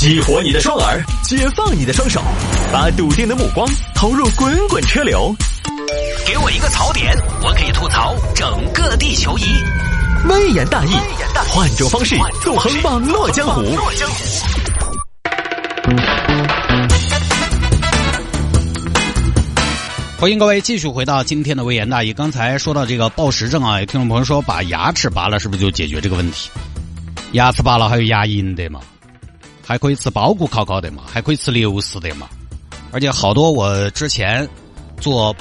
激活你的双耳，解放你的双手，把笃定的目光投入滚滚车流。给我一个槽点，我可以吐槽整个地球仪。微言大义，换种方式纵横网络江湖。欢迎各位继续回到今天的微言大义。刚才说到这个暴食症啊，有听众朋友说把牙齿拔了，是不是就解决这个问题？牙齿拔了还有牙龈的嘛？还可以吃包谷烤烤的嘛？还可以吃流食的嘛？而且好多我之前做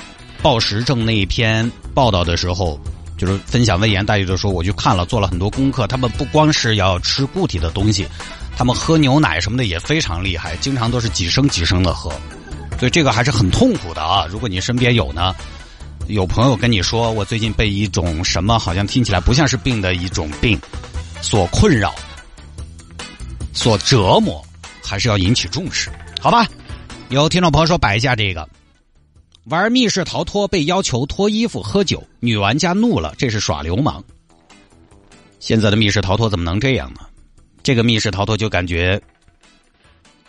暴食症那一篇报道的时候，就是分享微言大义的时候，我去看了，做了很多功课。他们不光是要吃固体的东西，他们喝牛奶什么的也非常厉害，经常都是几升几升的喝。所以这个还是很痛苦的啊！如果你身边有呢，有朋友跟你说我最近被一种什么好像听起来不像是病的一种病所困扰、所折磨，还是要引起重视，好吧？有听众朋友说摆一下这个，玩密室逃脱被要求脱衣服喝酒，女玩家怒了，这是耍流氓。现在的密室逃脱怎么能这样呢？这个密室逃脱就感觉，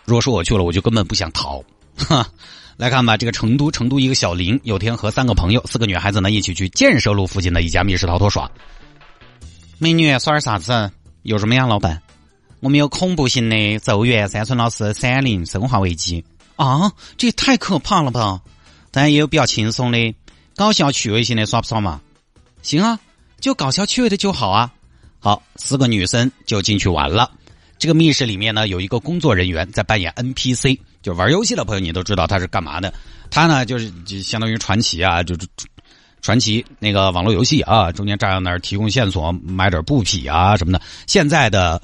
如果说我去了，我就根本不想逃。哈，来看吧，这个成都成都一个小林，有天和三个朋友，四个女孩子呢一起去建设路附近的一家密室逃脱耍。美女耍点啥子？有什么呀，老板？我们有恐怖型的咒怨山村老师闪灵生化危机啊，这也太可怕了吧！当然也有比较轻松的搞笑趣味型的，耍不耍嘛？行啊，就搞笑趣味的就好啊。好，四个女生就进去玩了。这个密室里面呢，有一个工作人员在扮演 NPC。就玩游戏的朋友，你都知道他是干嘛的？他呢，就是就相当于传奇啊，就是传奇那个网络游戏啊，中间站在那儿提供线索，买点布匹啊什么的。现在的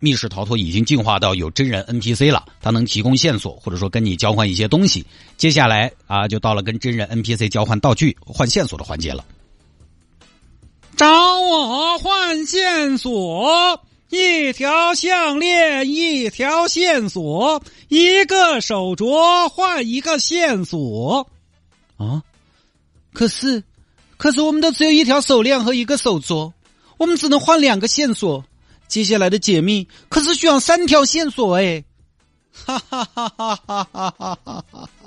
密室逃脱已经进化到有真人 NPC 了，他能提供线索，或者说跟你交换一些东西。接下来啊，就到了跟真人 NPC 交换道具、换线索的环节了。找我换线索。一条项链，一条线索，一个手镯换一个线索，啊！可是，可是我们都只有一条手链和一个手镯，我们只能换两个线索。接下来的解密可是需要三条线索哎！哈哈哈哈哈哈哈哈哈哈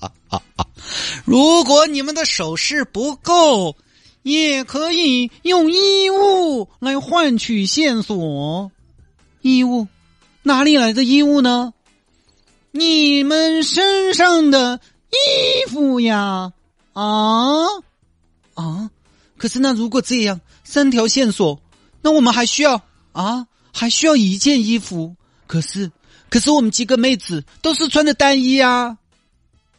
哈哈哈！如果你们的手势不够。也可以用衣物来换取线索，衣物哪里来的衣物呢？你们身上的衣服呀！啊啊！可是那如果这样，三条线索，那我们还需要啊？还需要一件衣服？可是，可是我们几个妹子都是穿的单衣啊！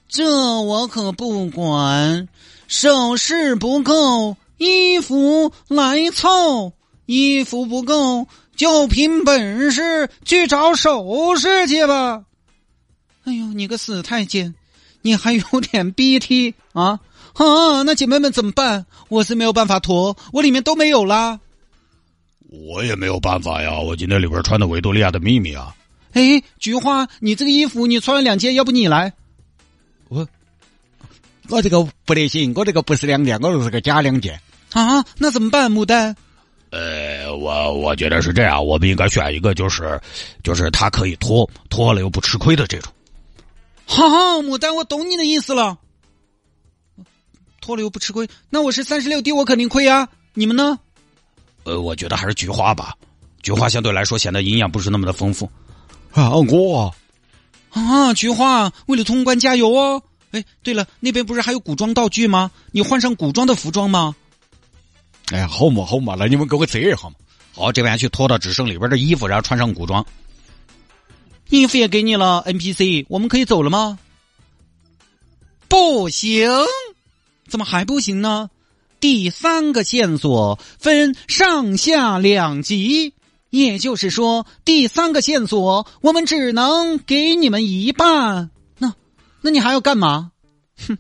这我可不管。首饰不够，衣服来凑；衣服不够，就凭本事去找首饰去吧。哎呦，你个死太监，你还有点 BT 啊啊！那姐妹们怎么办？我是没有办法脱，我里面都没有啦。我也没有办法呀，我今天里边穿的维多利亚的秘密啊。哎，菊花，你这个衣服你穿了两件，要不你来？我。我这个不得行，我这个不是两件，我这是个假两件啊！那怎么办，牡丹？呃，我我觉得是这样，我们应该选一个，就是就是他可以脱脱了又不吃亏的这种。好，牡丹，我懂你的意思了。脱了又不吃亏，那我是三十六 D，我肯定亏啊！你们呢？呃，我觉得还是菊花吧，菊花相对来说显得营养不是那么的丰富啊。我啊，菊花，为了通关加油哦！哎，对了，那边不是还有古装道具吗？你换上古装的服装吗？哎呀，好嘛好嘛，来你们给我折一下嘛。好，这边去脱掉只剩里边的衣服，然后穿上古装。衣服也给你了，NPC，我们可以走了吗？不行，怎么还不行呢？第三个线索分上下两级，也就是说，第三个线索我们只能给你们一半。那那你还要干嘛？哼，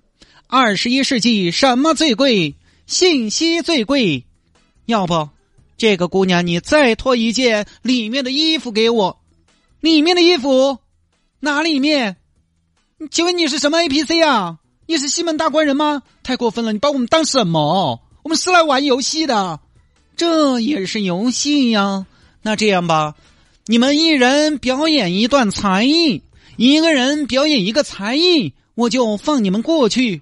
二十一世纪什么最贵？信息最贵。要不，这个姑娘你再脱一件里面的衣服给我。里面的衣服？哪里面？请问你是什么 A P C 啊？你是西门大官人吗？太过分了！你把我们当什么？我们是来玩游戏的，这也是游戏呀。那这样吧，你们一人表演一段才艺，一个人表演一个才艺，我就放你们过去。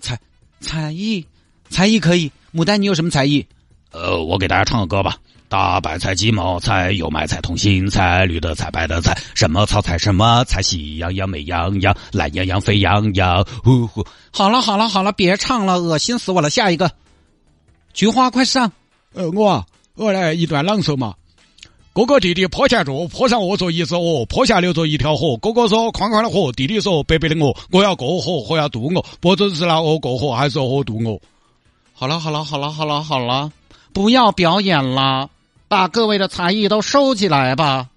才才艺，才艺可以。牡丹，你有什么才艺？呃，我给大家唱个歌吧。大白菜、鸡毛菜、油麦菜、通心菜、绿的菜、白的菜，什么草菜什么菜，喜羊羊、美羊羊、懒羊羊、沸羊羊。呼呼，好了好了好了，别唱了，恶心死我了。下一个，菊花，快上。呃，我啊，我来一段朗诵嘛。哥哥弟弟坡前坐，坡上卧着一只鹅，坡下流着一条河。哥哥说宽宽的河，弟弟说白白的鹅。我要过河，河要渡我，不准是那鹅过河，还是河渡我。好了好了好了好了好了，不要表演了。把各位的才艺都收起来吧。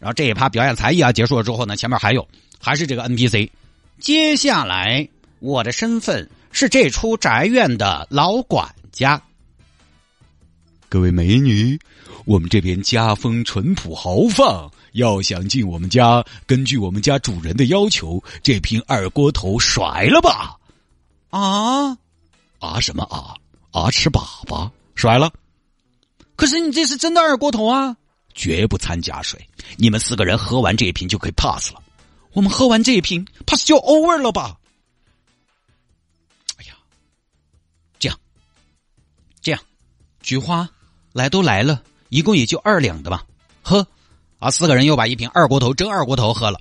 然后这一趴表演才艺啊结束了之后呢，前面还有，还是这个 NPC。接下来我的身份是这出宅院的老管家。各位美女，我们这边家风淳朴豪放，要想进我们家，根据我们家主人的要求，这瓶二锅头甩了吧。啊啊什么啊啊吃粑粑甩了。可是你这是真的二锅头啊！绝不掺假水。你们四个人喝完这一瓶就可以 pass 了。我们喝完这一瓶，pass 就 over 了吧？哎呀，这样，这样，菊花来都来了，一共也就二两的吧。喝啊！四个人又把一瓶二锅头真二锅头喝了。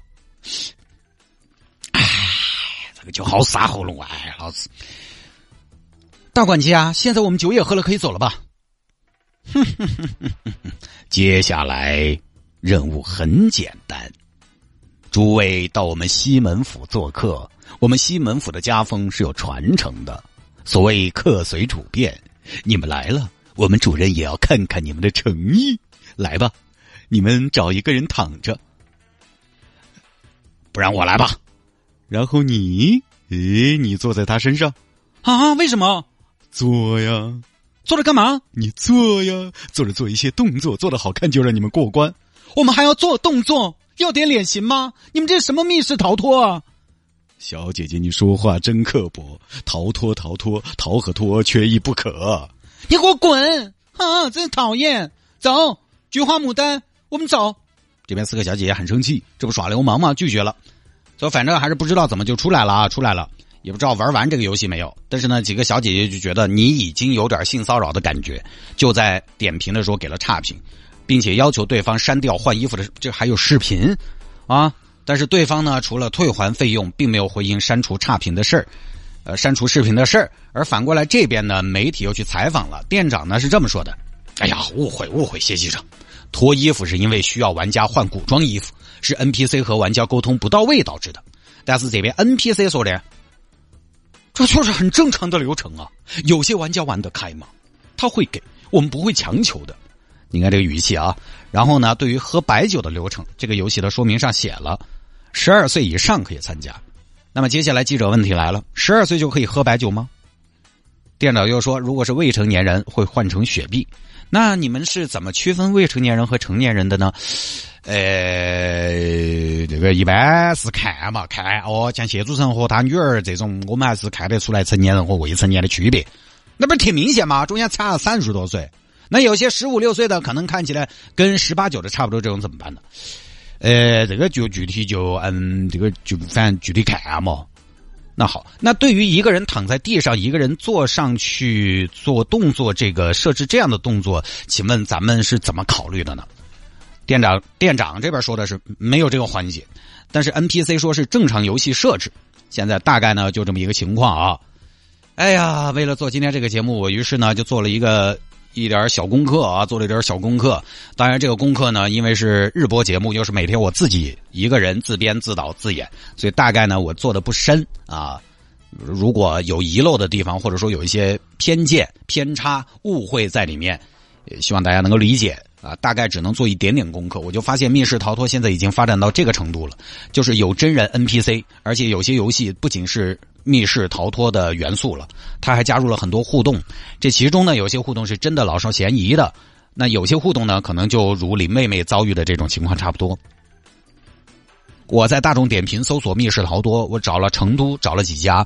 哎，这个酒好杀喉咙啊！哎，老子大管家，现在我们酒也喝了，可以走了吧？哼哼哼哼哼哼！接下来任务很简单，诸位到我们西门府做客。我们西门府的家风是有传承的，所谓客随主便。你们来了，我们主人也要看看你们的诚意。来吧，你们找一个人躺着，不然我来吧。然后你，诶，你坐在他身上啊？为什么？坐呀。坐着干嘛？你坐呀，坐着做一些动作，做的好看就让你们过关。我们还要做动作，要点脸型吗？你们这是什么密室逃脱啊？小姐姐，你说话真刻薄。逃脱，逃脱，逃和脱缺一不可。你给我滚！啊，真讨厌。走，菊花牡丹，我们走。这边四个小姐姐很生气，这不耍流氓吗？拒绝了。说反正还是不知道怎么就出来了啊，出来了。也不知道玩完这个游戏没有，但是呢，几个小姐姐就觉得你已经有点性骚扰的感觉，就在点评的时候给了差评，并且要求对方删掉换衣服的，这还有视频啊！但是对方呢，除了退还费用，并没有回应删除差评的事儿，呃，删除视频的事儿。而反过来这边呢，媒体又去采访了店长呢，是这么说的：“哎呀，误会误会，谢记者，脱衣服是因为需要玩家换古装衣服，是 NPC 和玩家沟通不到位导致的。但是这边 NPC 说的。”这就是很正常的流程啊！有些玩家玩得开嘛，他会给我们不会强求的。你看这个语气啊。然后呢，对于喝白酒的流程，这个游戏的说明上写了，十二岁以上可以参加。那么接下来记者问题来了：十二岁就可以喝白酒吗？店长又说，如果是未成年人，会换成雪碧。那你们是怎么区分未成年人和成年人的呢？呃，这个一般是看嘛，看哦，像谢主任和他女儿这种，我们还是看得出来成年人和未成年的区别。那不是挺明显吗？中间差了三十多岁。那有些十五六岁的，可能看起来跟十八九的差不多，这种怎么办呢？呃，这个就具体就嗯，这个就反正具体看嘛。那好，那对于一个人躺在地上，一个人坐上去做动作，这个设置这样的动作，请问咱们是怎么考虑的呢？店长，店长这边说的是没有这个环节，但是 NPC 说是正常游戏设置。现在大概呢就这么一个情况啊。哎呀，为了做今天这个节目，我于是呢就做了一个一点小功课啊，做了一点小功课。当然，这个功课呢，因为是日播节目，就是每天我自己一个人自编自导自演，所以大概呢我做的不深啊。如果有遗漏的地方，或者说有一些偏见、偏差、误会在里面，也希望大家能够理解。啊，大概只能做一点点功课，我就发现密室逃脱现在已经发展到这个程度了，就是有真人 NPC，而且有些游戏不仅是密室逃脱的元素了，它还加入了很多互动。这其中呢，有些互动是真的老少咸宜的，那有些互动呢，可能就如林妹妹遭遇的这种情况差不多。我在大众点评搜索密室逃脱，我找了成都，找了几家。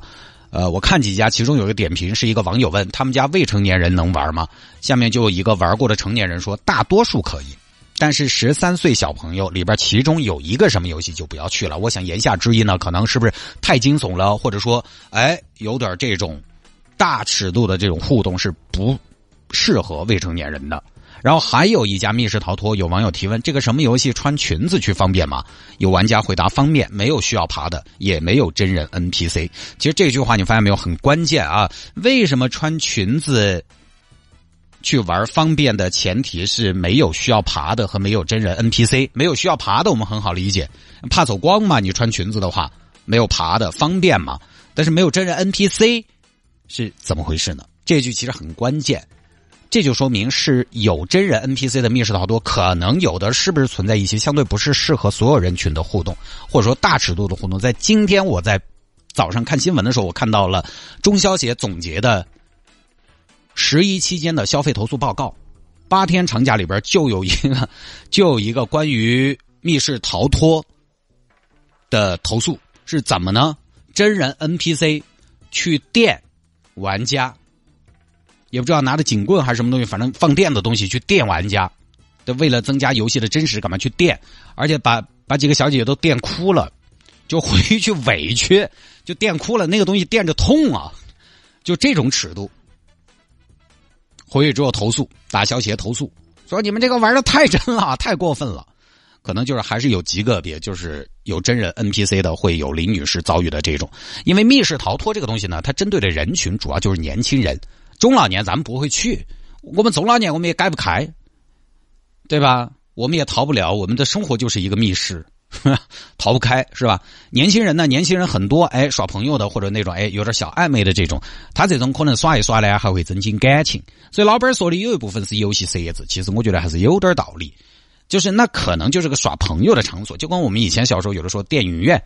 呃，我看几家，其中有一个点评是一个网友问他们家未成年人能玩吗？下面就有一个玩过的成年人说，大多数可以，但是十三岁小朋友里边，其中有一个什么游戏就不要去了。我想言下之意呢，可能是不是太惊悚了，或者说，哎，有点这种大尺度的这种互动是不适合未成年人的。然后还有一家密室逃脱，有网友提问：这个什么游戏穿裙子去方便吗？有玩家回答：方便，没有需要爬的，也没有真人 NPC。其实这句话你发现没有，很关键啊！为什么穿裙子？去玩方便的前提是没有需要爬的和没有真人 NPC，没有需要爬的我们很好理解，怕走光嘛？你穿裙子的话没有爬的方便嘛？但是没有真人 NPC 是怎么回事呢？这句其实很关键，这就说明是有真人 NPC 的密室逃脱，可能有的是不是存在一些相对不是适合所有人群的互动，或者说大尺度的互动？在今天我在早上看新闻的时候，我看到了中消协总结的。十一期间的消费投诉报告，八天长假里边就有一个，就有一个关于密室逃脱的投诉，是怎么呢？真人 NPC 去电玩家，也不知道拿着警棍还是什么东西，反正放电的东西去电玩家，为了增加游戏的真实，干嘛去电？而且把把几个小姐姐都电哭了，就回去委屈，就电哭了，那个东西电着痛啊，就这种尺度。回去之后投诉，打消协投诉，说你们这个玩的太真了，太过分了。可能就是还是有极个别，就是有真人 NPC 的，会有林女士遭遇的这种。因为密室逃脱这个东西呢，它针对的人群主要就是年轻人，中老年咱们不会去，我们中老年我们也改不开，对吧？我们也逃不了，我们的生活就是一个密室。逃不开是吧？年轻人呢？年轻人很多，哎，耍朋友的或者那种哎有点小暧昧的这种，他这种可能耍一耍呢，还会增进感情。所以老板说的有一部分是游戏设置，其实我觉得还是有点道理。就是那可能就是个耍朋友的场所，就跟我们以前小时候有的时候电影院、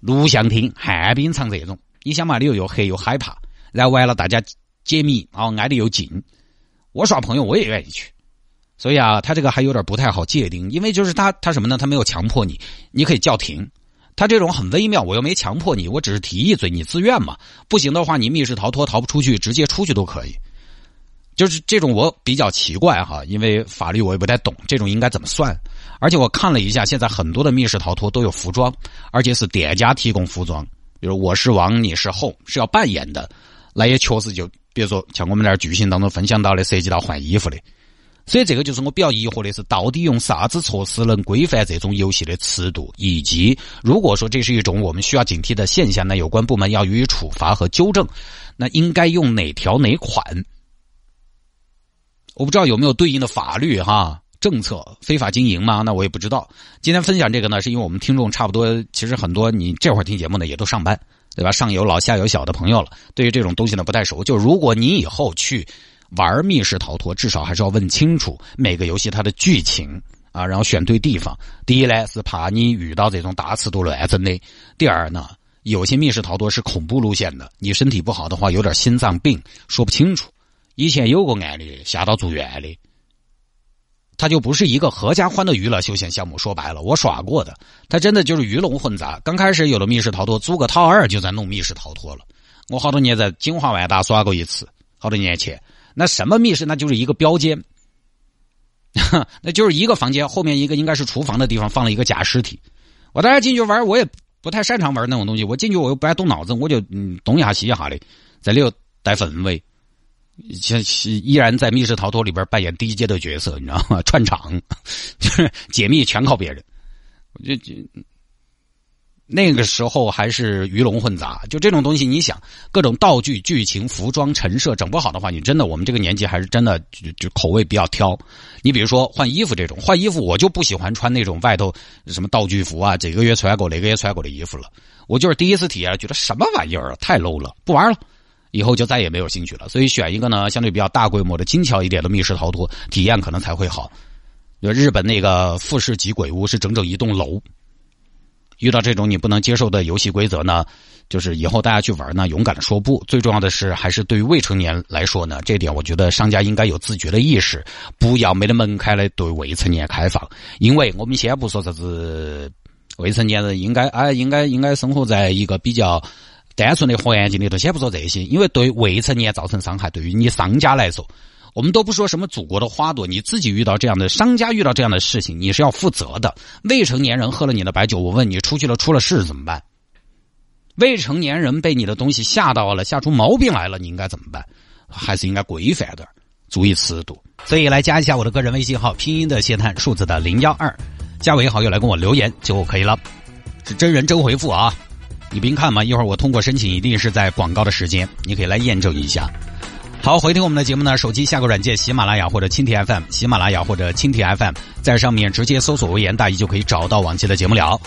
录像厅、旱冰场这种，你想嘛，里头又黑又害怕，然后完了大家解密，然后挨得又近，我耍朋友我也愿意去。所以啊，他这个还有点不太好界定，因为就是他他什么呢？他没有强迫你，你可以叫停。他这种很微妙，我又没强迫你，我只是提一嘴，你自愿嘛。不行的话，你密室逃脱逃不出去，直接出去都可以。就是这种我比较奇怪哈，因为法律我也不太懂，这种应该怎么算？而且我看了一下，现在很多的密室逃脱都有服装，而且是店家提供服装，比如我是王，你是后，是要扮演的。那也确实就比如说像我们那儿剧情当中分享到的，涉及到换衣服的。所以这个就是我比较疑惑的是，到底用啥子措施能规范这种游戏的尺度？以及如果说这是一种我们需要警惕的现象，那有关部门要予以处罚和纠正，那应该用哪条哪款？我不知道有没有对应的法律哈政策？非法经营吗？那我也不知道。今天分享这个呢，是因为我们听众差不多，其实很多你这会儿听节目的也都上班，对吧？上有老下有小的朋友了，对于这种东西呢不太熟。就如果你以后去。玩密室逃脱，至少还是要问清楚每个游戏它的剧情啊，然后选对地方。第一呢，是怕你遇到这种大尺度乱真的；第二呢，有些密室逃脱是恐怖路线的，你身体不好的话，有点心脏病说不清楚。以前有个案例吓到住院的，它就不是一个合家欢的娱乐休闲项目。说白了，我耍过的，它真的就是鱼龙混杂。刚开始有了密室逃脱，租个套二就在弄密室逃脱了。我好多年在金华万达耍过一次，好多年前。那什么密室？那就是一个标间，那就是一个房间，后面一个应该是厨房的地方，放了一个假尸体。我当时进去玩，我也不太擅长玩那种东西。我进去我又不爱动脑子，我就嗯东一下西一下的，在里头带氛围，像依然在密室逃脱里边扮演低阶的角色，你知道吗？串场，就是解密全靠别人，我就就。那个时候还是鱼龙混杂，就这种东西，你想各种道具、剧情、服装、陈设整不好的话，你真的我们这个年纪还是真的就就口味比较挑。你比如说换衣服这种，换衣服我就不喜欢穿那种外头什么道具服啊，这个月穿过那个月穿过的衣服了。我就是第一次体验，觉得什么玩意儿啊，太 low 了，不玩了，以后就再也没有兴趣了。所以选一个呢相对比较大规模的、精巧一点的密室逃脱体验，可能才会好。就日本那个富士急鬼屋是整整一栋楼。遇到这种你不能接受的游戏规则呢，就是以后大家去玩呢，勇敢的说不。最重要的是，还是对于未成年来说呢，这点我觉得商家应该有自觉的意识，不要没得门槛的对未成年开放。因为我们先不说啥子未成年人应该啊，应该应该生活在一个比较单纯的环境里头，先不说这些，因为对未成年造成伤害，对于你商家来说，我们都不说什么祖国的花朵，你自己遇到这样的商家遇到这样的事情，你是要负责的。未成年人喝了你的白酒，我问你出去了出了事怎么办？未成年人被你的东西吓到了，吓出毛病来了，你应该怎么办？还是应该规范点注意尺度。所以来加一下我的个人微信号，拼音的谢探，数字的零幺二，加为好友来跟我留言就可以了，是真人真回复啊！你不用看嘛，一会儿我通过申请，一定是在广告的时间，你可以来验证一下。好，回听我们的节目呢，手机下个软件，喜马拉雅或者蜻蜓 FM，喜马拉雅或者蜻蜓 FM，在上面直接搜索“微言大义”就可以找到往期的节目了。